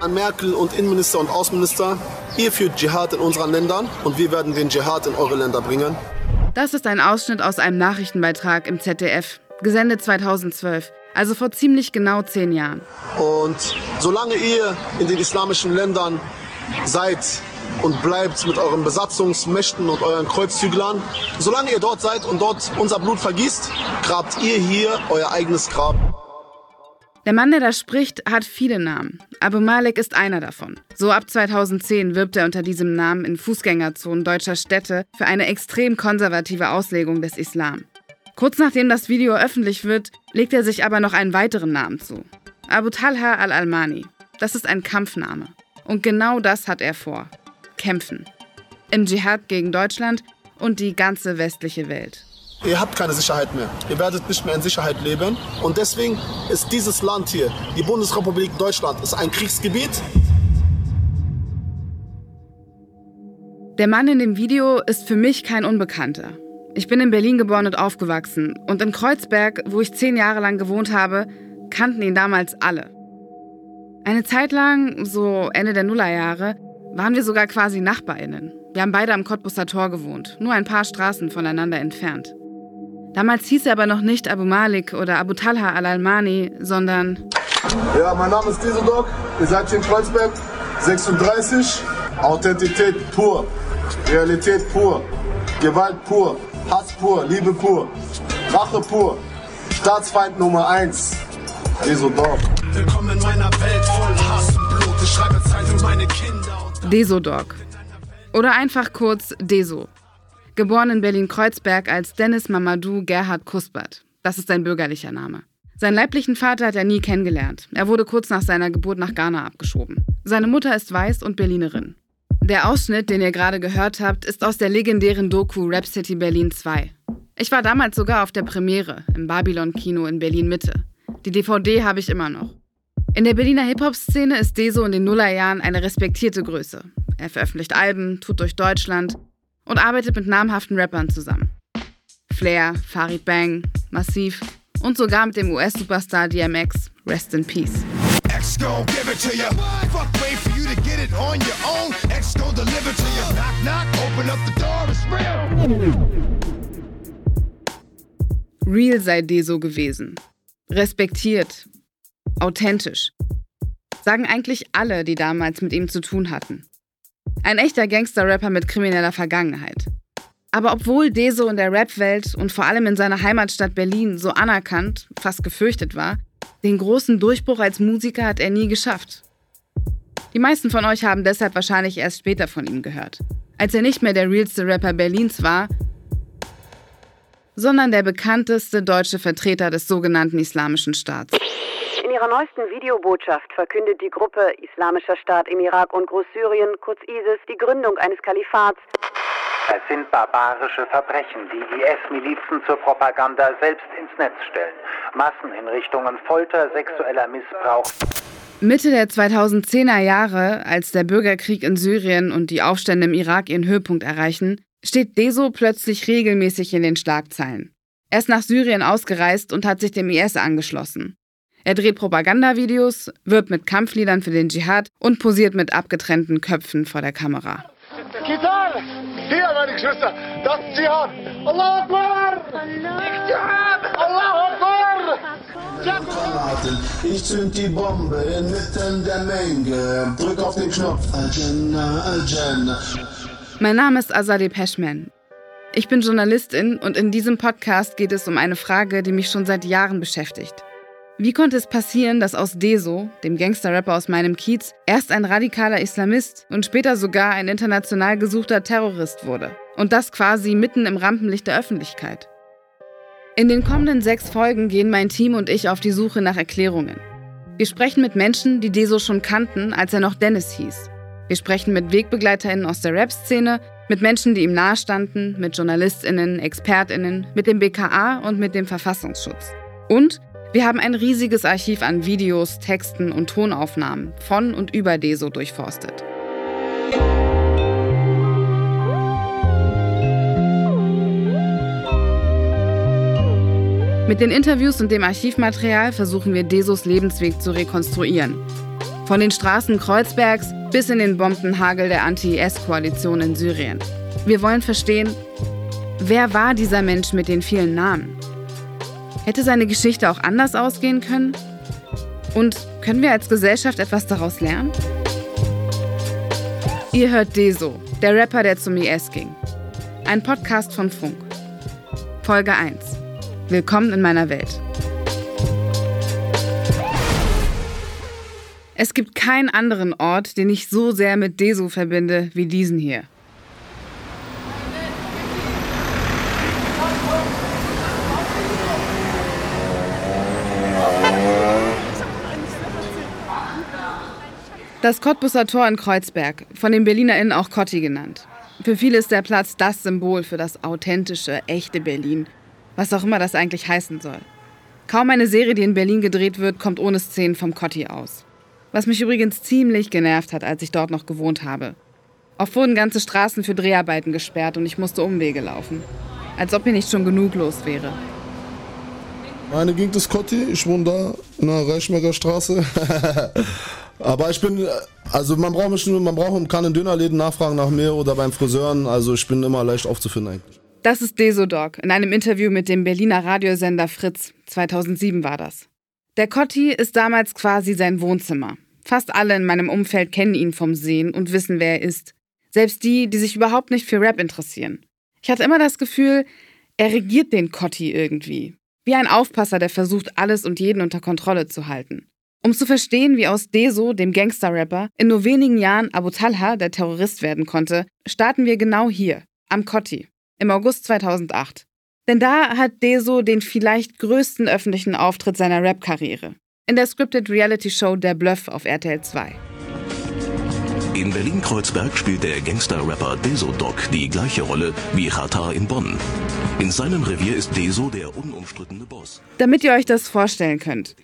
An Merkel und Innenminister und Außenminister, ihr führt Dschihad in unseren Ländern und wir werden den Dschihad in eure Länder bringen. Das ist ein Ausschnitt aus einem Nachrichtenbeitrag im ZDF, gesendet 2012, also vor ziemlich genau zehn Jahren. Und solange ihr in den islamischen Ländern seid und bleibt mit euren Besatzungsmächten und euren Kreuzzüglern, solange ihr dort seid und dort unser Blut vergießt, grabt ihr hier euer eigenes Grab. Der Mann, der da spricht, hat viele Namen. Abu Malik ist einer davon. So ab 2010 wirbt er unter diesem Namen in Fußgängerzonen deutscher Städte für eine extrem konservative Auslegung des Islam. Kurz nachdem das Video öffentlich wird, legt er sich aber noch einen weiteren Namen zu. Abu Talha al-Almani. Das ist ein Kampfname. Und genau das hat er vor. Kämpfen. Im Dschihad gegen Deutschland und die ganze westliche Welt. Ihr habt keine Sicherheit mehr. Ihr werdet nicht mehr in Sicherheit leben. Und deswegen ist dieses Land hier, die Bundesrepublik Deutschland, ist ein Kriegsgebiet. Der Mann in dem Video ist für mich kein Unbekannter. Ich bin in Berlin geboren und aufgewachsen. Und in Kreuzberg, wo ich zehn Jahre lang gewohnt habe, kannten ihn damals alle. Eine Zeit lang, so Ende der Nullerjahre, waren wir sogar quasi NachbarInnen. Wir haben beide am Cottbusser Tor gewohnt, nur ein paar Straßen voneinander entfernt. Damals hieß er aber noch nicht Abu Malik oder Abu Talha al-Almani, sondern. Ja, mein Name ist Dieseldog. Ihr seid hier in Kreuzberg. 36. Authentität pur. Realität pur. Gewalt pur. Hass pur. Liebe pur. Rache pur. Staatsfeind Nummer 1. Dieseldog. Willkommen in meiner Welt voll Hass und Blut. Ich schreibe Zeit für meine Kinder. Desodog. Oder einfach kurz Deso. Geboren in Berlin-Kreuzberg als Dennis Mamadou Gerhard Kuspert. Das ist sein bürgerlicher Name. Seinen leiblichen Vater hat er nie kennengelernt. Er wurde kurz nach seiner Geburt nach Ghana abgeschoben. Seine Mutter ist weiß und Berlinerin. Der Ausschnitt, den ihr gerade gehört habt, ist aus der legendären Doku Rap City Berlin 2. Ich war damals sogar auf der Premiere im Babylon-Kino in Berlin-Mitte. Die DVD habe ich immer noch. In der Berliner Hip-Hop-Szene ist Deso in den Nullerjahren eine respektierte Größe. Er veröffentlicht Alben, tut durch Deutschland und arbeitet mit namhaften Rappern zusammen. Flair, Farid Bang, Massiv und sogar mit dem US-Superstar DMX, Rest in Peace. Real sei Deso gewesen. Respektiert. Authentisch. Sagen eigentlich alle, die damals mit ihm zu tun hatten. Ein echter Gangster-Rapper mit krimineller Vergangenheit. Aber obwohl Deso in der Rap-Welt und vor allem in seiner Heimatstadt Berlin so anerkannt, fast gefürchtet war, den großen Durchbruch als Musiker hat er nie geschafft. Die meisten von euch haben deshalb wahrscheinlich erst später von ihm gehört. Als er nicht mehr der realste Rapper Berlins war, sondern der bekannteste deutsche Vertreter des sogenannten Islamischen Staats. In ihrer neuesten Videobotschaft verkündet die Gruppe Islamischer Staat im Irak und Großsyrien, kurz ISIS, die Gründung eines Kalifats. Es sind barbarische Verbrechen, die IS-Milizen zur Propaganda selbst ins Netz stellen. Massenhinrichtungen, Folter, sexueller Missbrauch. Mitte der 2010er Jahre, als der Bürgerkrieg in Syrien und die Aufstände im Irak ihren Höhepunkt erreichen, steht Deso plötzlich regelmäßig in den Schlagzeilen. Er ist nach Syrien ausgereist und hat sich dem IS angeschlossen. Er dreht Propagandavideos, wirbt mit Kampfliedern für den Dschihad und posiert mit abgetrennten Köpfen vor der Kamera. Gitarre! Hier, meine Geschwister, das ist Dschihad! Allah Akbar! Allah Akbar! Ich zünd die Bombe inmitten der Menge. Drück auf den Knopf. Mein Name ist Azadeh Peschman. Ich bin Journalistin und in diesem Podcast geht es um eine Frage, die mich schon seit Jahren beschäftigt. Wie konnte es passieren, dass aus Deso, dem Gangster-Rapper aus meinem Kiez, erst ein radikaler Islamist und später sogar ein international gesuchter Terrorist wurde? Und das quasi mitten im Rampenlicht der Öffentlichkeit. In den kommenden sechs Folgen gehen mein Team und ich auf die Suche nach Erklärungen. Wir sprechen mit Menschen, die Deso schon kannten, als er noch Dennis hieß. Wir sprechen mit WegbegleiterInnen aus der Rap-Szene, mit Menschen, die ihm nahestanden, mit JournalistInnen, ExpertInnen, mit dem BKA und mit dem Verfassungsschutz. Und wir haben ein riesiges Archiv an Videos, Texten und Tonaufnahmen von und über Deso durchforstet. Mit den Interviews und dem Archivmaterial versuchen wir Desos Lebensweg zu rekonstruieren. Von den Straßen Kreuzbergs bis in den Bombenhagel der Anti-IS-Koalition in Syrien. Wir wollen verstehen, wer war dieser Mensch mit den vielen Namen? Hätte seine Geschichte auch anders ausgehen können? Und können wir als Gesellschaft etwas daraus lernen? Ihr hört Deso, der Rapper, der zum IS ging. Ein Podcast von Funk. Folge 1. Willkommen in meiner Welt. Es gibt keinen anderen Ort, den ich so sehr mit Deso verbinde wie diesen hier. Das Cottbusser Tor in Kreuzberg, von den BerlinerInnen auch Cotti genannt. Für viele ist der Platz das Symbol für das authentische, echte Berlin, was auch immer das eigentlich heißen soll. Kaum eine Serie, die in Berlin gedreht wird, kommt ohne Szenen vom Cotti aus. Was mich übrigens ziemlich genervt hat, als ich dort noch gewohnt habe. Oft wurden ganze Straßen für Dreharbeiten gesperrt und ich musste Umwege laufen. Als ob hier nicht schon genug los wäre. Meine Gegend ist Kotti, ich wohne da in der Reichsberger Straße. Aber ich bin, also man braucht mich nur, man braucht, kann in Dönerläden nachfragen nach mir oder beim Friseuren, also ich bin immer leicht aufzufinden eigentlich. Das ist Desodog in einem Interview mit dem Berliner Radiosender Fritz. 2007 war das. Der Kotti ist damals quasi sein Wohnzimmer. Fast alle in meinem Umfeld kennen ihn vom Sehen und wissen, wer er ist. Selbst die, die sich überhaupt nicht für Rap interessieren. Ich hatte immer das Gefühl, er regiert den Kotti irgendwie. Wie ein Aufpasser, der versucht, alles und jeden unter Kontrolle zu halten. Um zu verstehen, wie aus Deso, dem Gangster-Rapper, in nur wenigen Jahren Abu Talha, der Terrorist werden konnte, starten wir genau hier, am Kotti, im August 2008. Denn da hat Deso den vielleicht größten öffentlichen Auftritt seiner Rap-Karriere in der Scripted Reality Show Der Bluff auf RTL 2. In Berlin-Kreuzberg spielt der Gangster-Rapper Deso Doc die gleiche Rolle wie Chata in Bonn. In seinem Revier ist Deso der unumstrittene Boss. Damit ihr euch das vorstellen könnt.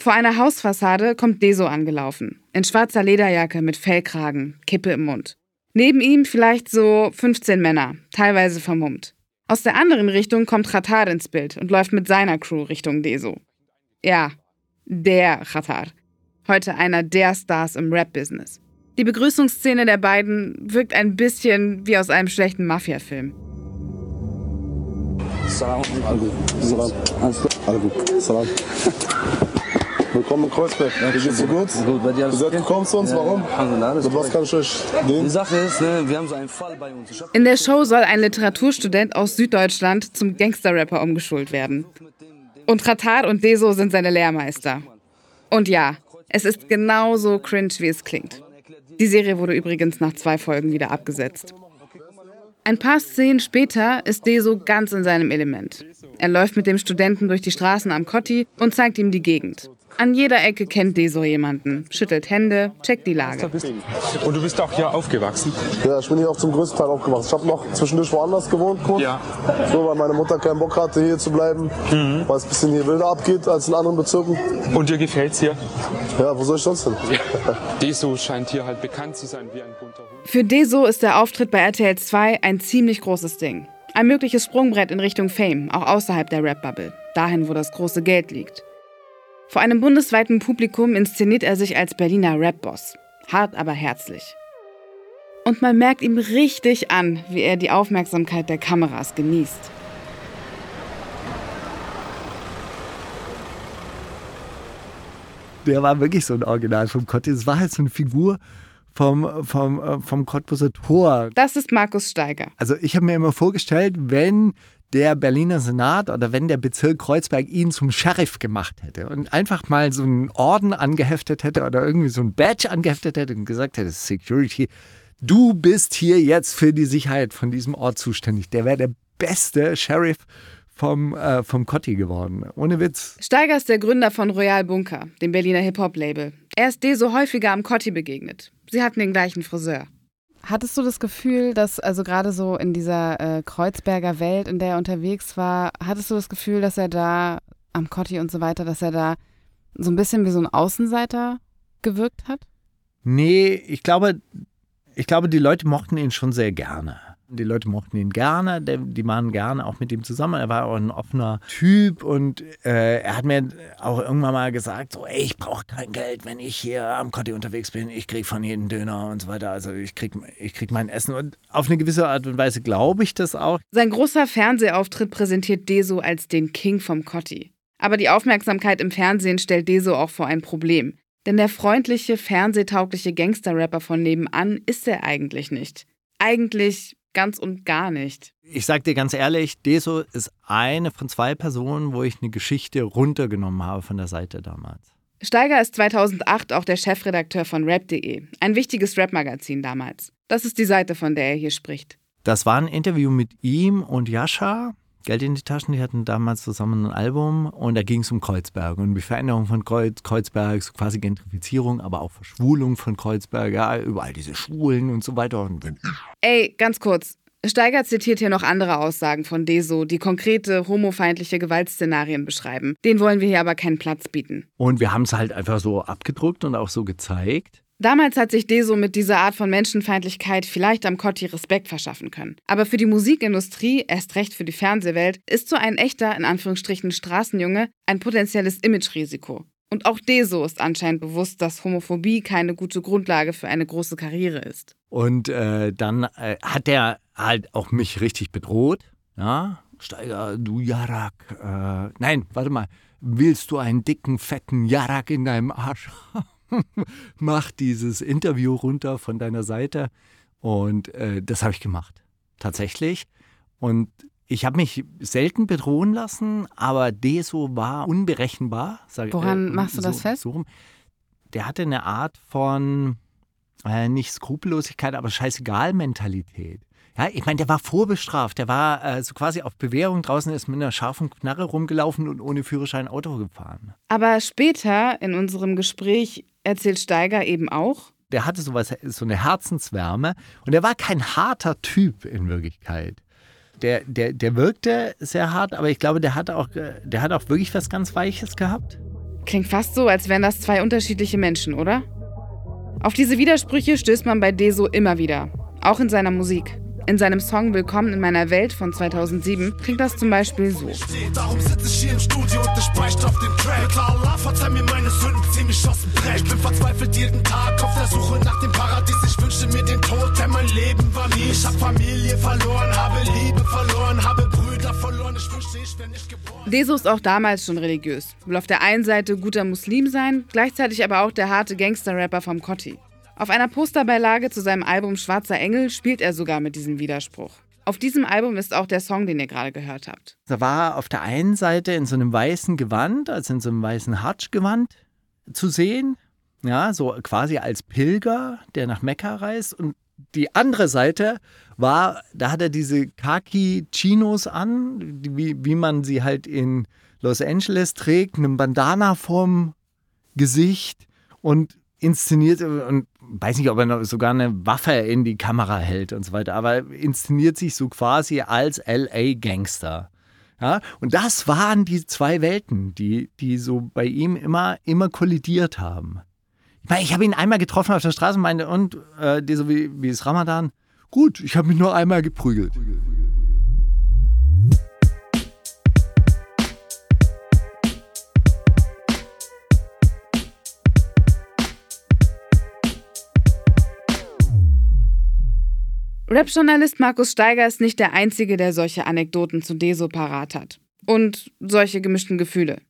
Vor einer Hausfassade kommt Deso angelaufen. In schwarzer Lederjacke mit Fellkragen, Kippe im Mund. Neben ihm vielleicht so 15 Männer, teilweise vermummt. Aus der anderen Richtung kommt Khatar ins Bild und läuft mit seiner Crew Richtung Deso. Ja, der Khatar. Heute einer der Stars im Rap-Business. Die Begrüßungsszene der beiden wirkt ein bisschen wie aus einem schlechten Mafia-Film. Salam. Salam. Salam. Willkommen in Kreuzberg. Wie geht's dir gut? Gut, bei dir alles Du kommst zu uns, warum? Mit was kann ich euch Die dienen? Sache ist, ne, wir haben so einen Fall bei uns. In der Show soll ein Literaturstudent aus Süddeutschland zum Gangster-Rapper umgeschult werden. Und Khatar und Deso sind seine Lehrmeister. Und ja, es ist genauso cringe, wie es klingt. Die Serie wurde übrigens nach zwei Folgen wieder abgesetzt. Ein paar Szenen später ist Deso ganz in seinem Element. Er läuft mit dem Studenten durch die Straßen am Kotti und zeigt ihm die Gegend. An jeder Ecke kennt Deso jemanden, schüttelt Hände, checkt die Lage. Und du bist auch hier aufgewachsen? Ja, ich bin hier auch zum größten Teil aufgewachsen. Ich habe noch zwischendurch woanders gewohnt, kurz. Ja. So, weil meine Mutter keinen Bock hatte, hier zu bleiben. Weil es ein bisschen hier wilder abgeht als in anderen Bezirken. Und dir gefällt's hier? Ja, wo soll ich sonst hin? Deso scheint hier halt bekannt zu sein wie ein bunter Hund. Für Deso ist der Auftritt bei RTL 2 ein ziemlich großes Ding. Ein mögliches Sprungbrett in Richtung Fame, auch außerhalb der Rap-Bubble, dahin, wo das große Geld liegt. Vor einem bundesweiten Publikum inszeniert er sich als Berliner Rap-Boss. Hart, aber herzlich. Und man merkt ihm richtig an, wie er die Aufmerksamkeit der Kameras genießt. der war wirklich so ein Original vom Kotti. Es war halt so eine Figur vom, vom, äh, vom Cottbuser Tor. Das ist Markus Steiger. Also ich habe mir immer vorgestellt, wenn der Berliner Senat oder wenn der Bezirk Kreuzberg ihn zum Sheriff gemacht hätte und einfach mal so einen Orden angeheftet hätte oder irgendwie so ein Badge angeheftet hätte und gesagt hätte, Security, du bist hier jetzt für die Sicherheit von diesem Ort zuständig. Der wäre der beste Sheriff vom, äh, vom Cotti geworden. Ohne Witz. Steiger ist der Gründer von Royal Bunker, dem Berliner Hip-Hop-Label. Er ist Deso häufiger am Cotti begegnet. Sie hatten den gleichen Friseur. Hattest du das Gefühl, dass, also gerade so in dieser äh, Kreuzberger Welt, in der er unterwegs war, hattest du das Gefühl, dass er da am Cotti und so weiter, dass er da so ein bisschen wie so ein Außenseiter gewirkt hat? Nee, ich glaube, ich glaube, die Leute mochten ihn schon sehr gerne. Die Leute mochten ihn gerne, die waren gerne auch mit ihm zusammen. Er war auch ein offener Typ und äh, er hat mir auch irgendwann mal gesagt, so, ey, ich brauche kein Geld, wenn ich hier am Kotti unterwegs bin. Ich kriege von jedem Döner und so weiter. Also ich kriege ich krieg mein Essen und auf eine gewisse Art und Weise glaube ich das auch. Sein großer Fernsehauftritt präsentiert Deso als den King vom Kotti. Aber die Aufmerksamkeit im Fernsehen stellt Deso auch vor ein Problem. Denn der freundliche, fernsehtaugliche Gangster-Rapper von nebenan ist er eigentlich nicht. Eigentlich ganz und gar nicht. Ich sag dir ganz ehrlich, Deso ist eine von zwei Personen, wo ich eine Geschichte runtergenommen habe von der Seite damals. Steiger ist 2008 auch der Chefredakteur von rap.de, ein wichtiges Rap-Magazin damals. Das ist die Seite, von der er hier spricht. Das war ein Interview mit ihm und Jascha. Geld in die Taschen, die hatten damals zusammen ein Album und da ging es um Kreuzberg und die Veränderung von Kreuz, Kreuzberg, so quasi Gentrifizierung, aber auch Verschwulung von Kreuzberg, ja, überall diese Schwulen und so weiter. Ey, ganz kurz. Steiger zitiert hier noch andere Aussagen von Deso, die konkrete homofeindliche Gewaltszenarien beschreiben. Den wollen wir hier aber keinen Platz bieten. Und wir haben es halt einfach so abgedruckt und auch so gezeigt. Damals hat sich Deso mit dieser Art von Menschenfeindlichkeit vielleicht am Kotti Respekt verschaffen können. Aber für die Musikindustrie, erst recht für die Fernsehwelt, ist so ein echter, in Anführungsstrichen, Straßenjunge ein potenzielles Imagerisiko. Und auch Deso ist anscheinend bewusst, dass Homophobie keine gute Grundlage für eine große Karriere ist. Und äh, dann äh, hat er halt auch mich richtig bedroht. Ja, Steiger, du Jarak. Äh, nein, warte mal. Willst du einen dicken, fetten Jarak in deinem Arsch? mach dieses Interview runter von deiner Seite. Und äh, das habe ich gemacht. Tatsächlich. Und ich habe mich selten bedrohen lassen, aber Deso war unberechenbar. Sag, Woran äh, machst du so, das fest? So, der hatte eine Art von, äh, nicht Skrupellosigkeit, aber Scheißegal-Mentalität. Ja, ich meine, der war vorbestraft. Der war äh, so quasi auf Bewährung draußen, ist mit einer scharfen Knarre rumgelaufen und ohne Führerschein Auto gefahren. Aber später in unserem Gespräch erzählt Steiger eben auch. Der hatte sowas, so eine Herzenswärme und er war kein harter Typ in Wirklichkeit. Der, der, der wirkte sehr hart, aber ich glaube, der hat, auch, der hat auch wirklich was ganz Weiches gehabt. Klingt fast so, als wären das zwei unterschiedliche Menschen, oder? Auf diese Widersprüche stößt man bei Deso immer wieder, auch in seiner Musik. In seinem Song Willkommen in meiner Welt von 2007 klingt das zum Beispiel so. Darum sitze ich hier im Studio und ich beichte auf dem Track. Allah, verzeih mir meine Sünden, zieh mich aus dem Dreck. Ich bin verzweifelt jeden Tag auf der Suche nach dem Paradies. Ich wünschte mir den Tod, denn mein Leben war nie. Ich hab Familie verloren, habe Liebe verloren, habe Brüder verloren. Ich wünschte, ich wäre nicht geboren. Deso ist auch damals schon religiös. Will auf der einen Seite guter Muslim sein, gleichzeitig aber auch der harte Gangster-Rapper vom Kotti. Auf einer Posterbeilage zu seinem Album Schwarzer Engel spielt er sogar mit diesem Widerspruch. Auf diesem Album ist auch der Song, den ihr gerade gehört habt. Da war auf der einen Seite in so einem weißen Gewand, also in so einem weißen Hatsch-Gewand zu sehen, ja, so quasi als Pilger, der nach Mekka reist. Und die andere Seite war, da hat er diese Khaki-Chinos an, wie, wie man sie halt in Los Angeles trägt, einem Bandana vorm Gesicht und inszeniert und weiß nicht, ob er sogar eine Waffe in die Kamera hält und so weiter, aber inszeniert sich so quasi als LA-Gangster. Ja, und das waren die zwei Welten, die, die so bei ihm immer, immer kollidiert haben. Ich meine, ich habe ihn einmal getroffen auf der Straße und meinte, und äh, so wie, wie ist Ramadan? Gut, ich habe mich nur einmal geprügelt. Rap-Journalist Markus Steiger ist nicht der Einzige, der solche Anekdoten zu Deso parat hat. Und solche gemischten Gefühle.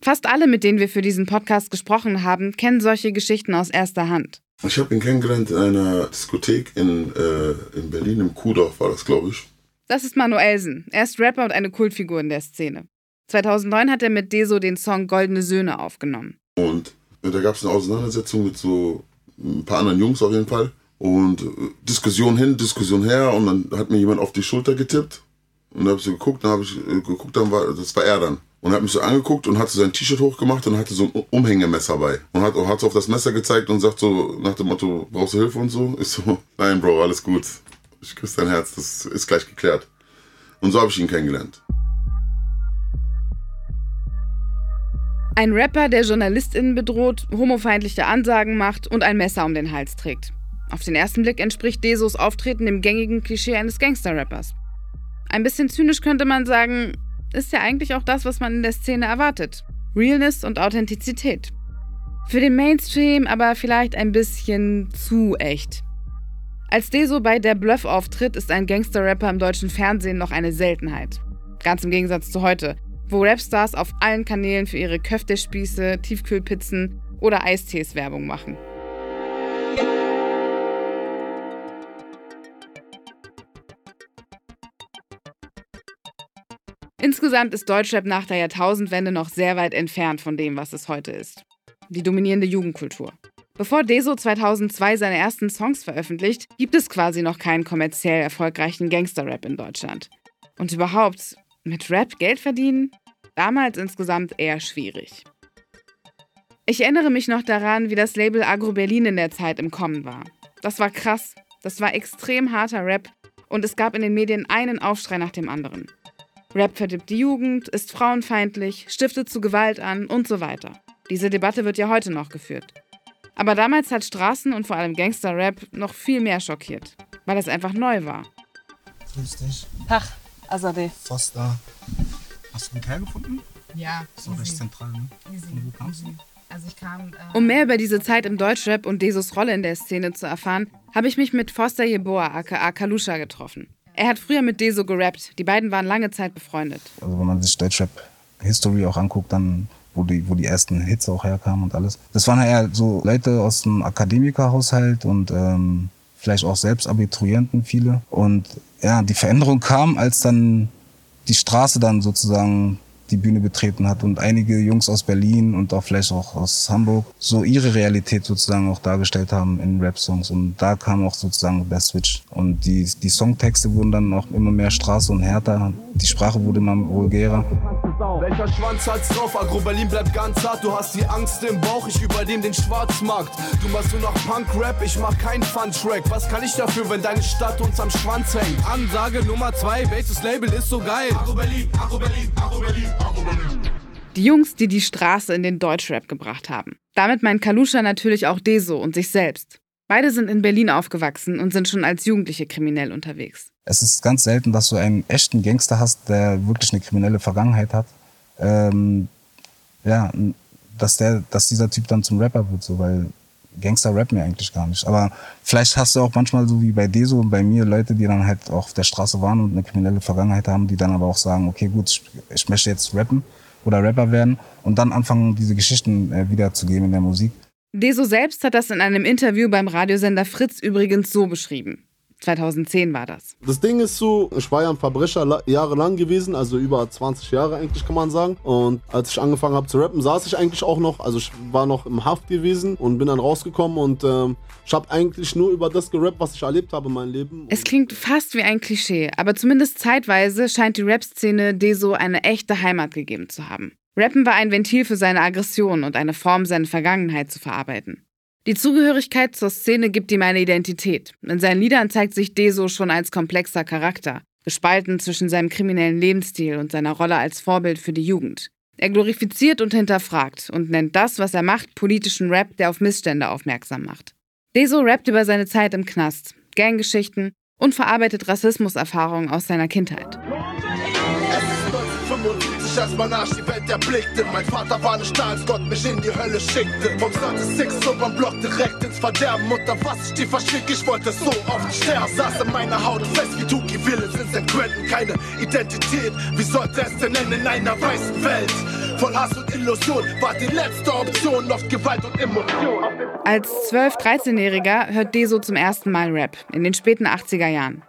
Fast alle, mit denen wir für diesen Podcast gesprochen haben, kennen solche Geschichten aus erster Hand. Ich habe ihn kennengelernt in einer Diskothek in, äh, in Berlin, im Kuhdorf war das, glaube ich. Das ist Manuelsen. Er ist Rapper und eine Kultfigur in der Szene. 2009 hat er mit Deso den Song Goldene Söhne aufgenommen. Und äh, da gab es eine Auseinandersetzung mit so ein paar anderen Jungs auf jeden Fall. Und äh, Diskussion hin, Diskussion her und dann hat mir jemand auf die Schulter getippt. Und dann habe ich so geguckt, dann habe ich äh, geguckt, dann war, das war er dann. Und hat mich so angeguckt und hat so sein T-Shirt hochgemacht und hatte so ein Umhängemesser bei. Und hat, hat so auf das Messer gezeigt und sagt so nach dem Motto, brauchst du Hilfe und so? Ich so, nein Bro, alles gut. Ich küsse dein Herz, das ist gleich geklärt. Und so habe ich ihn kennengelernt. Ein Rapper, der JournalistInnen bedroht, homofeindliche Ansagen macht und ein Messer um den Hals trägt. Auf den ersten Blick entspricht Desos Auftreten dem gängigen Klischee eines Gangster-Rappers. Ein bisschen zynisch könnte man sagen, ist ja eigentlich auch das, was man in der Szene erwartet. Realness und Authentizität. Für den Mainstream aber vielleicht ein bisschen zu echt. Als Deso bei Der Bluff auftritt, ist ein Gangster-Rapper im deutschen Fernsehen noch eine Seltenheit. Ganz im Gegensatz zu heute, wo Rapstars auf allen Kanälen für ihre Köftespieße, Tiefkühlpizzen oder Eistees Werbung machen. Insgesamt ist Deutschrap nach der Jahrtausendwende noch sehr weit entfernt von dem, was es heute ist. Die dominierende Jugendkultur. Bevor Deso 2002 seine ersten Songs veröffentlicht, gibt es quasi noch keinen kommerziell erfolgreichen Gangster-Rap in Deutschland. Und überhaupt, mit Rap Geld verdienen? Damals insgesamt eher schwierig. Ich erinnere mich noch daran, wie das Label Agro Berlin in der Zeit im Kommen war. Das war krass, das war extrem harter Rap und es gab in den Medien einen Aufschrei nach dem anderen. Rap verdirbt die Jugend, ist frauenfeindlich, stiftet zu Gewalt an und so weiter. Diese Debatte wird ja heute noch geführt. Aber damals hat Straßen und vor allem Gangster-Rap noch viel mehr schockiert, weil es einfach neu war. Grüß dich. Tag, Azadeh. Foster. Hast du einen Kerl gefunden? Ja. So recht zentral, ne? Easy. Von wo kamst du? Also ich kam. Äh Um mehr über diese Zeit im Deutschrap und Desos Rolle in der Szene zu erfahren, habe ich mich mit Foster Jeboa aka Kalusha getroffen. Er hat früher mit Deso gerappt. Die beiden waren lange Zeit befreundet. Also wenn man sich Deutschrap-History auch anguckt, dann wo die, wo die ersten Hits auch herkamen und alles. Das waren ja eher so Leute aus dem Akademikerhaushalt und ähm, vielleicht auch selbst Abiturienten viele. Und ja, die Veränderung kam, als dann die Straße dann sozusagen die Bühne betreten hat und einige Jungs aus Berlin und auch vielleicht auch aus Hamburg so ihre Realität sozusagen auch dargestellt haben in Rap-Songs. Und da kam auch sozusagen der Switch. Und die, die Songtexte wurden dann auch immer mehr Straße und härter, die Sprache wurde immer vulgärer. Welcher Schwanz hat's drauf? Agro Berlin bleibt ganz hart. Du hast die Angst im Bauch, ich übernehme den Schwarzmarkt. Du machst nur noch Punk-Rap, ich mach kein Fun-Track. Was kann ich dafür, wenn deine Stadt uns am Schwanz hängt? Ansage Nummer zwei, welches Label ist so geil? Agro Berlin, Agro Berlin, Agro Berlin, Agro Berlin. Die Jungs, die die Straße in den Deutschrap gebracht haben. Damit meint Kalusha natürlich auch Deso und sich selbst. Beide sind in Berlin aufgewachsen und sind schon als Jugendliche kriminell unterwegs. Es ist ganz selten, dass du einen echten Gangster hast, der wirklich eine kriminelle Vergangenheit hat. Ähm, ja, dass der, dass dieser Typ dann zum Rapper wird, so, weil Gangster rappen ja eigentlich gar nicht. Aber vielleicht hast du auch manchmal so wie bei Deso und bei mir Leute, die dann halt auch auf der Straße waren und eine kriminelle Vergangenheit haben, die dann aber auch sagen, okay, gut, ich, ich möchte jetzt rappen oder Rapper werden und dann anfangen, diese Geschichten äh, wiederzugeben in der Musik. Deso selbst hat das in einem Interview beim Radiosender Fritz übrigens so beschrieben. 2010 war das. Das Ding ist so, ich war ja ein Verbrecher jahrelang gewesen, also über 20 Jahre eigentlich kann man sagen. Und als ich angefangen habe zu rappen, saß ich eigentlich auch noch, also ich war noch im Haft gewesen und bin dann rausgekommen und ähm, ich habe eigentlich nur über das gerappt, was ich erlebt habe in meinem Leben. Es klingt fast wie ein Klischee, aber zumindest zeitweise scheint die Rap-Szene Deso eine echte Heimat gegeben zu haben. Rappen war ein Ventil für seine Aggression und eine Form, seine Vergangenheit zu verarbeiten. Die Zugehörigkeit zur Szene gibt ihm eine Identität. In seinen Liedern zeigt sich Deso schon als komplexer Charakter, gespalten zwischen seinem kriminellen Lebensstil und seiner Rolle als Vorbild für die Jugend. Er glorifiziert und hinterfragt und nennt das, was er macht, politischen Rap, der auf Missstände aufmerksam macht. Deso rappt über seine Zeit im Knast, Ganggeschichten und verarbeitet Rassismuserfahrungen aus seiner Kindheit. 45 als man Arsch die Welt erblickte. Mein Vater war nicht da, als Gott mich in die Hölle schickte. Vom Seite 6 so beim Block direkt ins Verderben. Unter was ich die verschick, ich wollte so oft sterben. Saß in meiner Haut fest wie Tuki Villains in St. Quentin. Keine Identität, wie sollte es denn nennen in einer weißen Welt? Voll Hass und Illusion war die letzte Option, oft Gewalt und Emotion. Als 12-, 13-Jähriger hört Deso zum ersten Mal Rap, in den späten 80er Jahren.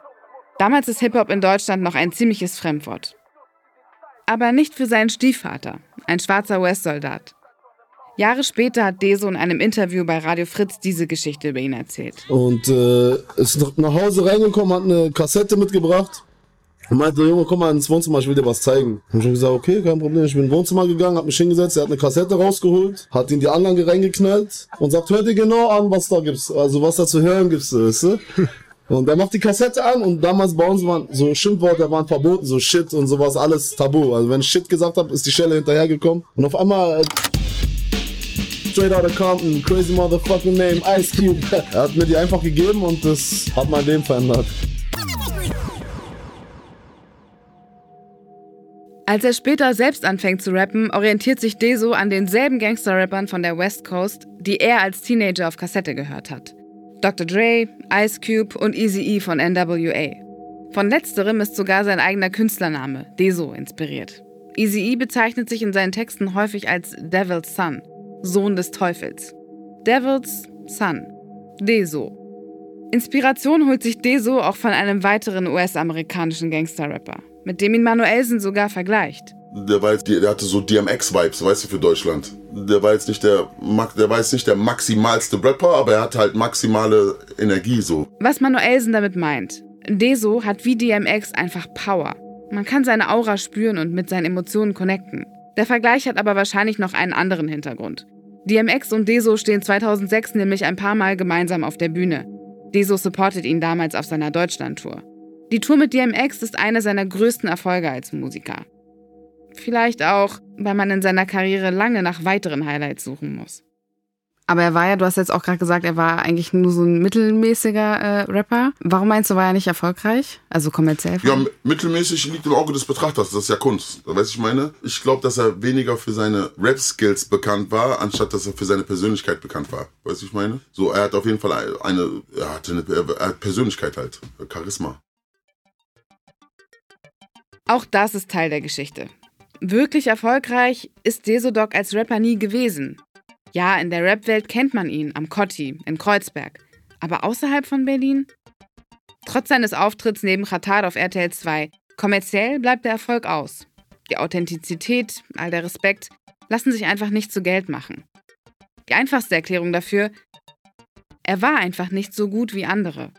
Damals ist Hip-Hop in Deutschland noch ein ziemliches Fremdwort. Aber nicht für seinen Stiefvater, ein schwarzer US-Soldat. Jahre später hat Deso in einem Interview bei Radio Fritz diese Geschichte über ihn erzählt. Und äh, ist nach Hause reingekommen, hat eine Kassette mitgebracht und meinte, Junge, komm mal ins Wohnzimmer, ich will dir was zeigen. Und ich hab gesagt, okay, kein Problem. Ich bin ins Wohnzimmer gegangen, hab mich hingesetzt, er hat eine Kassette rausgeholt, hat in die Anlage reingeknallt und sagt, hör dir genau an, was da gibt's, also was da zu hören gibt's, weißt du? Und er macht die Kassette an und damals bei uns waren so Schimpfworte waren verboten, so Shit und sowas, alles tabu. Also wenn ich Shit gesagt habe, ist die Schelle hinterhergekommen. Und auf einmal straight out of Compton, crazy motherfucking name, Ice Cube. er hat mir die einfach gegeben und das hat mein Leben verändert. Als er später selbst anfängt zu rappen, orientiert sich Deso an denselben Gangster-Rappern von der West Coast, die er als Teenager auf Kassette gehört hat. Dr. Dre, Ice Cube und Eazy-E von NWA. Von letzterem ist sogar sein eigener Künstlername, Deso, inspiriert. Eazy-E bezeichnet sich in seinen Texten häufig als Devil's Son, Sohn des Teufels. Devil's Son, Deso. Inspiration holt sich Deso auch von einem weiteren US-amerikanischen Gangster-Rapper, mit dem ihn Manuelsen sogar vergleicht. Der, war jetzt, der hatte so DMX-Vibes, weißt du, für Deutschland. Der war jetzt nicht der, der war jetzt nicht der maximalste Rapper, aber er hat halt maximale Energie so. Was Manuelsen damit meint, Deso hat wie DMX einfach Power. Man kann seine Aura spüren und mit seinen Emotionen connecten. Der Vergleich hat aber wahrscheinlich noch einen anderen Hintergrund. DMX und Deso stehen 2006 nämlich ein paar Mal gemeinsam auf der Bühne. Deso supportet ihn damals auf seiner Deutschland-Tour. Die Tour mit DMX ist einer seiner größten Erfolge als Musiker. Vielleicht auch, weil man in seiner Karriere lange nach weiteren Highlights suchen muss. Aber er war ja, du hast jetzt auch gerade gesagt, er war eigentlich nur so ein mittelmäßiger äh, Rapper. Warum meinst du, war er nicht erfolgreich? Also kommerziell? Ja, mittelmäßig liegt im Auge des Betrachters. Das ist ja Kunst. Weißt du, ich meine? Ich glaube, dass er weniger für seine Rap-Skills bekannt war, anstatt dass er für seine Persönlichkeit bekannt war. Weißt du, ich meine? So, er hat auf jeden Fall eine, er hatte eine, er hat Persönlichkeit halt. Charisma. Auch das ist Teil der Geschichte. Wirklich erfolgreich ist Desodog als Rapper nie gewesen. Ja, in der Rap-Welt kennt man ihn, am Kotti, in Kreuzberg. Aber außerhalb von Berlin? Trotz seines Auftritts neben Khatar auf RTL 2, kommerziell bleibt der Erfolg aus. Die Authentizität, all der Respekt lassen sich einfach nicht zu Geld machen. Die einfachste Erklärung dafür, er war einfach nicht so gut wie andere.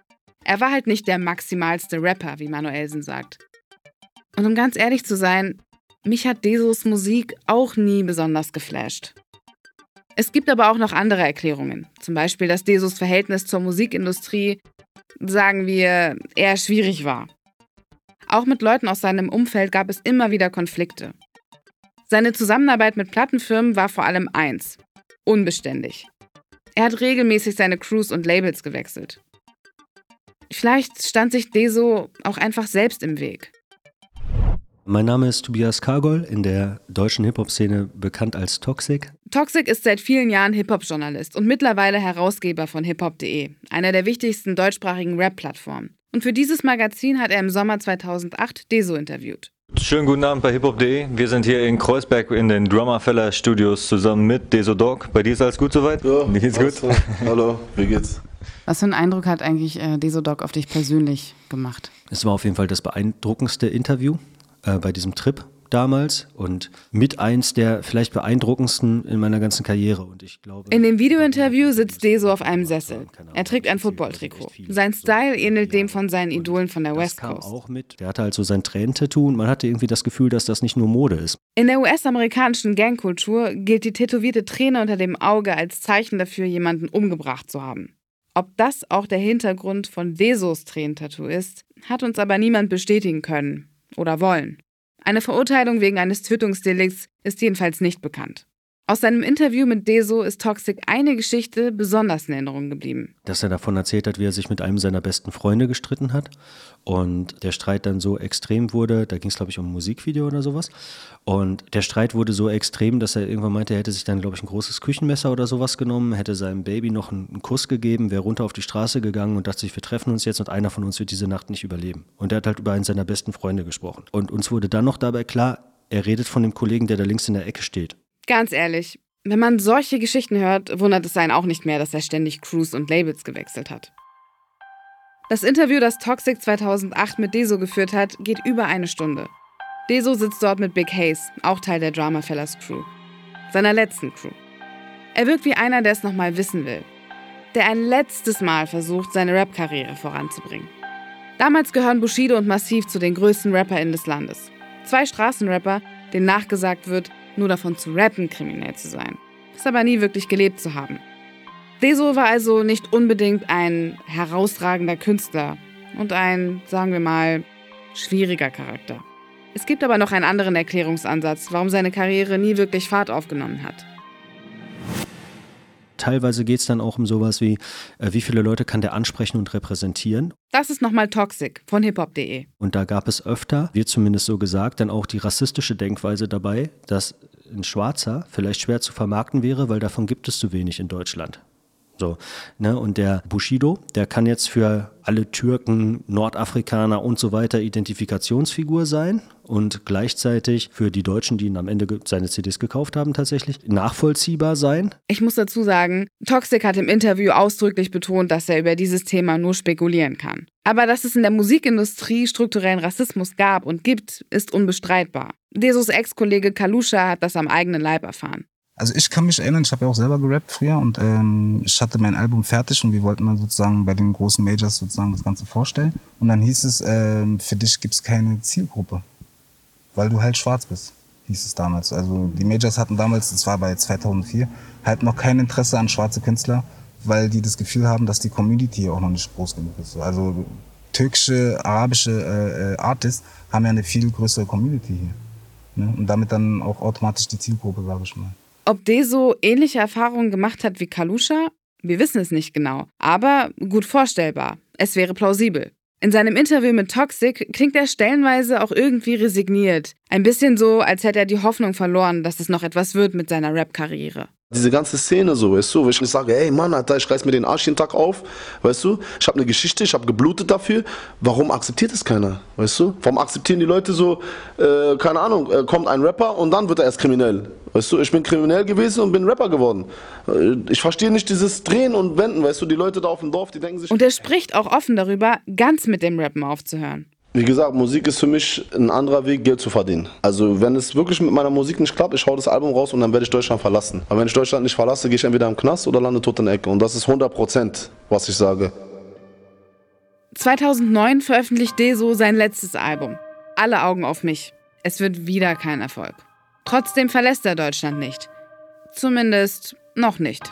Er war halt nicht der maximalste Rapper, wie Manuelsen sagt. Und um ganz ehrlich zu sein, mich hat Desos Musik auch nie besonders geflasht. Es gibt aber auch noch andere Erklärungen. Zum Beispiel, dass Desos Verhältnis zur Musikindustrie, sagen wir, eher schwierig war. Auch mit Leuten aus seinem Umfeld gab es immer wieder Konflikte. Seine Zusammenarbeit mit Plattenfirmen war vor allem eins: unbeständig. Er hat regelmäßig seine Crews und Labels gewechselt. Vielleicht stand sich Deso auch einfach selbst im Weg. Mein Name ist Tobias Kargol, in der deutschen Hip-Hop-Szene bekannt als Toxic. Toxic ist seit vielen Jahren Hip-Hop-Journalist und mittlerweile Herausgeber von hiphop.de, einer der wichtigsten deutschsprachigen Rap-Plattformen. Und für dieses Magazin hat er im Sommer 2008 Deso interviewt. Schönen guten Abend bei hiphop.de. Wir sind hier in Kreuzberg in den Drummerfeller Studios zusammen mit Deso Dog. Bei dir ist alles gut soweit? Ja. Mir geht's gut? Hallo, wie geht's? Was für einen Eindruck hat eigentlich äh, Desodog auf dich persönlich gemacht? Es war auf jeden Fall das beeindruckendste Interview äh, bei diesem Trip damals und mit eins der vielleicht beeindruckendsten in meiner ganzen Karriere. Und ich glaube, in dem Videointerview sitzt Deso auf einem Sessel. Er trägt ein Footballtrikot. Sein Style ähnelt dem von seinen Idolen von der West Coast. Auch mit. Der hatte halt so sein Tränentattoo und man hatte irgendwie das Gefühl, dass das nicht nur Mode ist. In der US-amerikanischen Gangkultur gilt die tätowierte Träne unter dem Auge als Zeichen dafür, jemanden umgebracht zu haben. Ob das auch der Hintergrund von Desos Tränentattoo ist, hat uns aber niemand bestätigen können oder wollen. Eine Verurteilung wegen eines Tötungsdelikts ist jedenfalls nicht bekannt. Aus seinem Interview mit Deso ist Toxic eine Geschichte besonders in Erinnerung geblieben. Dass er davon erzählt hat, wie er sich mit einem seiner besten Freunde gestritten hat und der Streit dann so extrem wurde, da ging es glaube ich um ein Musikvideo oder sowas und der Streit wurde so extrem, dass er irgendwann meinte, er hätte sich dann glaube ich ein großes Küchenmesser oder sowas genommen, hätte seinem Baby noch einen Kuss gegeben, wäre runter auf die Straße gegangen und dachte sich, wir treffen uns jetzt und einer von uns wird diese Nacht nicht überleben. Und er hat halt über einen seiner besten Freunde gesprochen. Und uns wurde dann noch dabei klar, er redet von dem Kollegen, der da links in der Ecke steht. Ganz ehrlich, wenn man solche Geschichten hört, wundert es einen auch nicht mehr, dass er ständig Crews und Labels gewechselt hat. Das Interview, das Toxic 2008 mit Deso geführt hat, geht über eine Stunde. Deso sitzt dort mit Big Hayes, auch Teil der Drama Fellas Crew. Seiner letzten Crew. Er wirkt wie einer, der es nochmal wissen will. Der ein letztes Mal versucht, seine Rap-Karriere voranzubringen. Damals gehören Bushido und Massiv zu den größten RapperInnen des Landes. Zwei Straßenrapper, denen nachgesagt wird, nur davon zu rappen, kriminell zu sein. Es aber nie wirklich gelebt zu haben. Deso war also nicht unbedingt ein herausragender Künstler und ein, sagen wir mal, schwieriger Charakter. Es gibt aber noch einen anderen Erklärungsansatz, warum seine Karriere nie wirklich Fahrt aufgenommen hat. Teilweise geht es dann auch um sowas wie, äh, wie viele Leute kann der ansprechen und repräsentieren. Das ist nochmal Toxic von hiphop.de. Und da gab es öfter, wird zumindest so gesagt, dann auch die rassistische Denkweise dabei, dass ein Schwarzer vielleicht schwer zu vermarkten wäre, weil davon gibt es zu wenig in Deutschland. So, ne? Und der Bushido, der kann jetzt für alle Türken, Nordafrikaner und so weiter Identifikationsfigur sein und gleichzeitig für die Deutschen, die ihn am Ende seine CDs gekauft haben, tatsächlich nachvollziehbar sein. Ich muss dazu sagen, Toxic hat im Interview ausdrücklich betont, dass er über dieses Thema nur spekulieren kann. Aber dass es in der Musikindustrie strukturellen Rassismus gab und gibt, ist unbestreitbar. Desos Ex-Kollege Kalusha hat das am eigenen Leib erfahren. Also ich kann mich erinnern, ich habe ja auch selber gerappt früher und ähm, ich hatte mein Album fertig und wir wollten dann sozusagen bei den großen Majors sozusagen das Ganze vorstellen. Und dann hieß es, ähm, für dich gibt's keine Zielgruppe, weil du halt schwarz bist, hieß es damals. Also die Majors hatten damals, das war bei 2004, halt noch kein Interesse an schwarze Künstler, weil die das Gefühl haben, dass die Community auch noch nicht groß genug ist. Also türkische, arabische äh, äh Artists haben ja eine viel größere Community hier. Ne? Und damit dann auch automatisch die Zielgruppe, sage ich mal. Ob Deso ähnliche Erfahrungen gemacht hat wie Kalusha? Wir wissen es nicht genau, aber gut vorstellbar. Es wäre plausibel. In seinem Interview mit Toxic klingt er stellenweise auch irgendwie resigniert. Ein bisschen so, als hätte er die Hoffnung verloren, dass es noch etwas wird mit seiner Rap-Karriere. Diese ganze Szene so, weißt du, wo ich sage, ey Mann, Alter, ich reiß mir den Arsch jeden Tag auf, weißt du, ich habe eine Geschichte, ich habe geblutet dafür. Warum akzeptiert es keiner, weißt du? Warum akzeptieren die Leute so, äh, keine Ahnung, äh, kommt ein Rapper und dann wird er erst kriminell, weißt du? Ich bin kriminell gewesen und bin Rapper geworden. Äh, ich verstehe nicht dieses Drehen und Wenden, weißt du, die Leute da auf dem Dorf, die denken sich... Und er spricht auch offen darüber, ganz mit dem Rappen aufzuhören. Wie gesagt, Musik ist für mich ein anderer Weg, Geld zu verdienen. Also wenn es wirklich mit meiner Musik nicht klappt, ich hau das Album raus und dann werde ich Deutschland verlassen. Aber wenn ich Deutschland nicht verlasse, gehe ich entweder im Knast oder lande tot in der Ecke. Und das ist 100 Prozent, was ich sage. 2009 veröffentlicht Deso sein letztes Album. Alle Augen auf mich. Es wird wieder kein Erfolg. Trotzdem verlässt er Deutschland nicht. Zumindest noch nicht.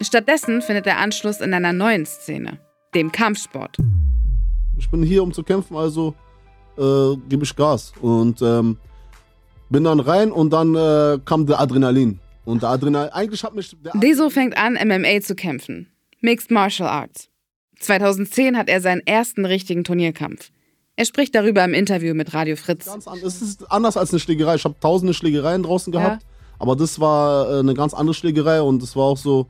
Stattdessen findet er Anschluss in einer neuen Szene, dem Kampfsport. Ich bin hier, um zu kämpfen, also äh, gebe ich Gas. Und ähm, bin dann rein und dann äh, kam der Adrenalin. Und der Adrenalin, eigentlich hat mich. Deso fängt an, MMA zu kämpfen. Mixed Martial Arts. 2010 hat er seinen ersten richtigen Turnierkampf. Er spricht darüber im Interview mit Radio Fritz. Ganz an, es ist anders als eine Schlägerei. Ich habe tausende Schlägereien draußen gehabt. Ja. Aber das war äh, eine ganz andere Schlägerei und es war auch so,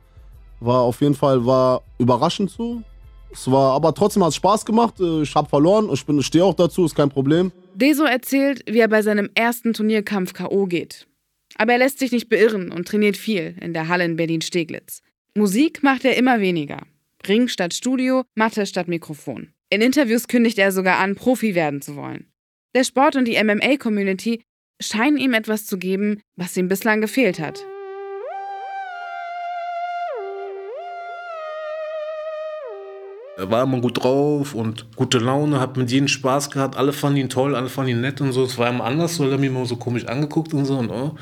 war auf jeden Fall war überraschend so. Es war, aber trotzdem hat es Spaß gemacht. Äh, ich habe verloren. Ich, ich stehe auch dazu, ist kein Problem. Deso erzählt, wie er bei seinem ersten Turnierkampf K.O. geht. Aber er lässt sich nicht beirren und trainiert viel in der Halle in Berlin-Steglitz. Musik macht er immer weniger. Ring statt Studio, Matte statt Mikrofon. In Interviews kündigt er sogar an, Profi werden zu wollen. Der Sport und die MMA-Community scheinen ihm etwas zu geben, was ihm bislang gefehlt hat. Er war immer gut drauf und gute Laune, hat mit jedem Spaß gehabt. Alle fanden ihn toll, alle fanden ihn nett und so. Es war immer anders, weil er mich immer so komisch angeguckt und so. Und oh,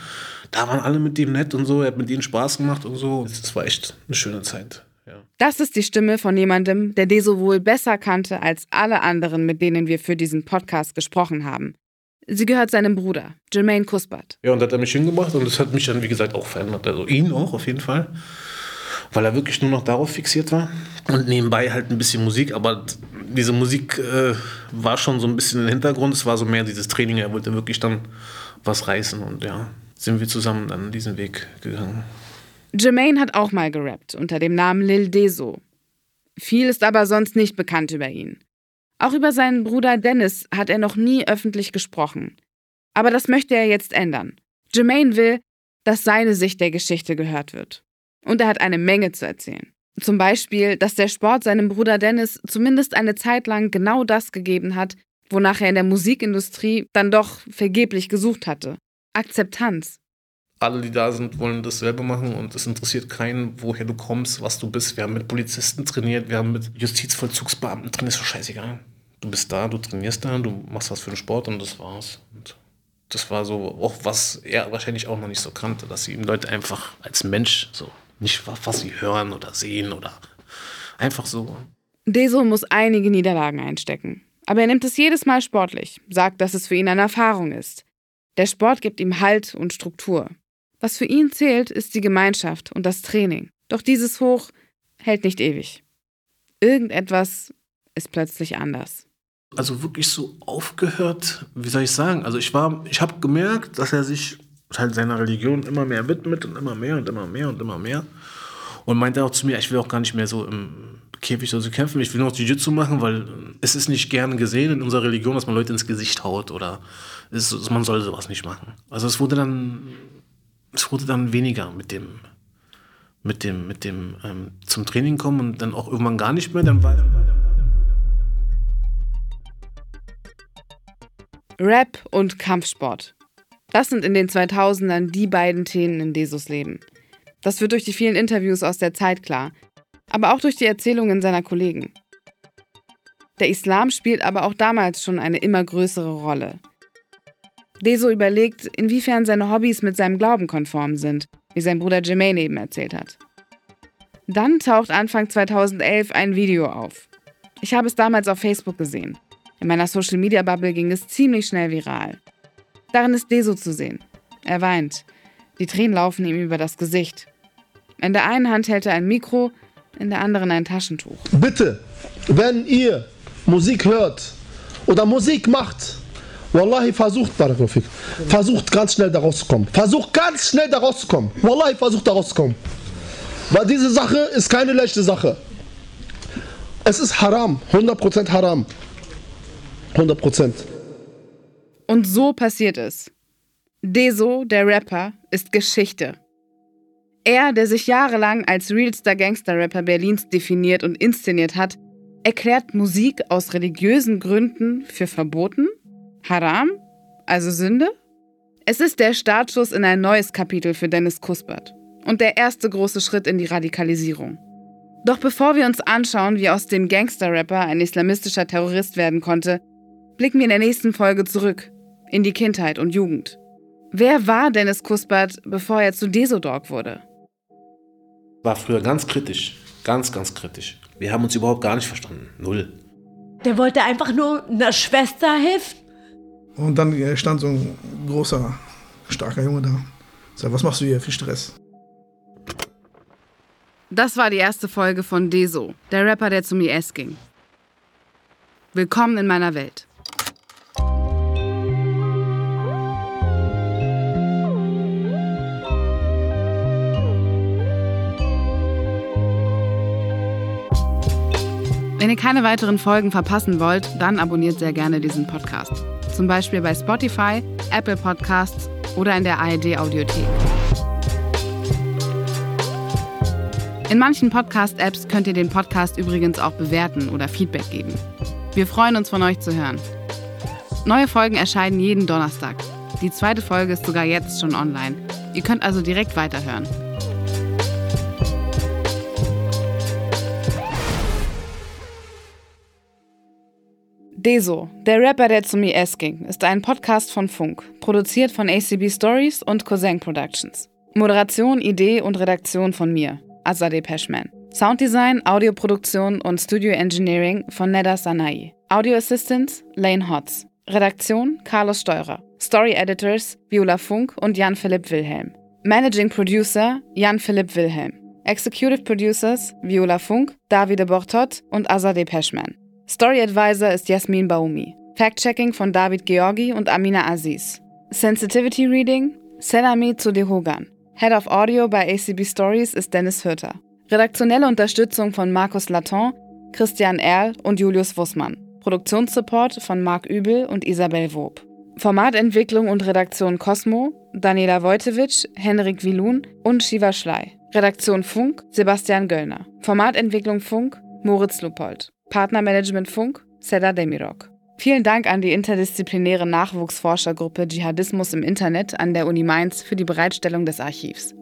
da waren alle mit ihm nett und so. Er hat mit ihnen Spaß gemacht und so. Es war echt eine schöne Zeit. Ja. Das ist die Stimme von jemandem, der Deso wohl besser kannte als alle anderen, mit denen wir für diesen Podcast gesprochen haben. Sie gehört seinem Bruder, Jermaine Kuspert. Ja, und das hat er mich hingebracht und das hat mich dann, wie gesagt, auch verändert. Also ihn auch auf jeden Fall weil er wirklich nur noch darauf fixiert war. Und nebenbei halt ein bisschen Musik, aber diese Musik äh, war schon so ein bisschen im Hintergrund. Es war so mehr dieses Training, er wollte wirklich dann was reißen und ja, sind wir zusammen dann diesen Weg gegangen. Jermaine hat auch mal gerappt unter dem Namen Lil Deso. Viel ist aber sonst nicht bekannt über ihn. Auch über seinen Bruder Dennis hat er noch nie öffentlich gesprochen. Aber das möchte er jetzt ändern. Jermaine will, dass seine Sicht der Geschichte gehört wird. Und er hat eine Menge zu erzählen. Zum Beispiel, dass der Sport seinem Bruder Dennis zumindest eine Zeit lang genau das gegeben hat, wonach er in der Musikindustrie dann doch vergeblich gesucht hatte. Akzeptanz. Alle, die da sind, wollen dasselbe machen und es interessiert keinen, woher du kommst, was du bist. Wir haben mit Polizisten trainiert, wir haben mit Justizvollzugsbeamten trainiert, ist doch scheißegal. Du bist da, du trainierst da, du machst was für den Sport und das war's. Und das war so auch, was er wahrscheinlich auch noch nicht so kannte, dass sie ihm Leute einfach als Mensch so nicht, was sie hören oder sehen oder einfach so. Deso muss einige Niederlagen einstecken. Aber er nimmt es jedes Mal sportlich, sagt, dass es für ihn eine Erfahrung ist. Der Sport gibt ihm Halt und Struktur. Was für ihn zählt, ist die Gemeinschaft und das Training. Doch dieses Hoch hält nicht ewig. Irgendetwas ist plötzlich anders. Also wirklich so aufgehört, wie soll ich sagen? Also ich war, ich habe gemerkt, dass er sich halt seiner Religion immer mehr widmet und immer mehr und immer mehr und immer mehr. Und meinte auch zu mir, ich will auch gar nicht mehr so im Käfig so kämpfen, ich will noch Jiu-Jitsu machen, weil es ist nicht gern gesehen in unserer Religion, dass man Leute ins Gesicht haut oder ist, man soll sowas nicht machen. Also es wurde dann, es wurde dann weniger mit dem, mit dem, mit dem ähm, zum Training kommen und dann auch irgendwann gar nicht mehr. Dann war, Rap und Kampfsport. Das sind in den 2000ern die beiden Themen in Desos Leben. Das wird durch die vielen Interviews aus der Zeit klar, aber auch durch die Erzählungen seiner Kollegen. Der Islam spielt aber auch damals schon eine immer größere Rolle. Deso überlegt, inwiefern seine Hobbys mit seinem Glauben konform sind, wie sein Bruder Jermaine eben erzählt hat. Dann taucht Anfang 2011 ein Video auf. Ich habe es damals auf Facebook gesehen. In meiner Social Media Bubble ging es ziemlich schnell viral. Darin ist Deso zu sehen. Er weint. Die Tränen laufen ihm über das Gesicht. In der einen Hand hält er ein Mikro, in der anderen ein Taschentuch. Bitte, wenn ihr Musik hört oder Musik macht, Wallahi, versucht, Barakalofik, versucht ganz schnell da rauszukommen. Versucht ganz schnell da rauszukommen. Wallahi, versucht da rauszukommen. Weil diese Sache ist keine leichte Sache. Es ist haram, 100% haram. 100%. Und so passiert es. Deso, der Rapper, ist Geschichte. Er, der sich jahrelang als realster Gangster-Rapper Berlins definiert und inszeniert hat, erklärt Musik aus religiösen Gründen für verboten? Haram? Also Sünde? Es ist der Startschuss in ein neues Kapitel für Dennis Kuspert und der erste große Schritt in die Radikalisierung. Doch bevor wir uns anschauen, wie aus dem Gangster-Rapper ein islamistischer Terrorist werden konnte, blicken wir in der nächsten Folge zurück in die Kindheit und Jugend. Wer war Dennis Kuspert, bevor er zu Desodog wurde? War früher ganz kritisch. Ganz, ganz kritisch. Wir haben uns überhaupt gar nicht verstanden. Null. Der wollte einfach nur einer Schwester helfen. Und dann stand so ein großer, starker Junge da. Sag, was machst du hier? Viel Stress. Das war die erste Folge von Deso, der Rapper, der zum IS ging. Willkommen in meiner Welt. Wenn ihr keine weiteren Folgen verpassen wollt, dann abonniert sehr gerne diesen Podcast. Zum Beispiel bei Spotify, Apple Podcasts oder in der ARD Audiothek. In manchen Podcast-Apps könnt ihr den Podcast übrigens auch bewerten oder Feedback geben. Wir freuen uns von euch zu hören. Neue Folgen erscheinen jeden Donnerstag. Die zweite Folge ist sogar jetzt schon online. Ihr könnt also direkt weiterhören. Deso, der Rapper, der zu IS ging, ist ein Podcast von Funk, produziert von ACB Stories und Cousin Productions. Moderation, Idee und Redaktion von mir, Azadeh Peschman. Sounddesign, Audioproduktion und Studio Engineering von Neda Sanai. Audio Assistance, Lane Hotz. Redaktion, Carlos Steurer. Story Editors, Viola Funk und Jan-Philipp Wilhelm. Managing Producer, Jan-Philipp Wilhelm. Executive Producers, Viola Funk, Davide Bortot und Azadeh Peschman. Story Advisor ist Jasmin Baumi. Fact-Checking von David Georgi und Amina Aziz. Sensitivity Reading Selami Zudehogan. Head of Audio bei ACB Stories ist Dennis Hürter. Redaktionelle Unterstützung von Markus Laton, Christian Erl und Julius Wussmann. Produktionssupport von Marc Übel und Isabel Wob. Formatentwicklung und Redaktion Cosmo, Daniela Wojtewitsch, Henrik Wilun und Shiva Schley. Redaktion Funk, Sebastian Göllner. Formatentwicklung Funk, Moritz Lupold. Partnermanagement Funk, Seda Demirok. Vielen Dank an die interdisziplinäre Nachwuchsforschergruppe Dschihadismus im Internet an der Uni Mainz für die Bereitstellung des Archivs.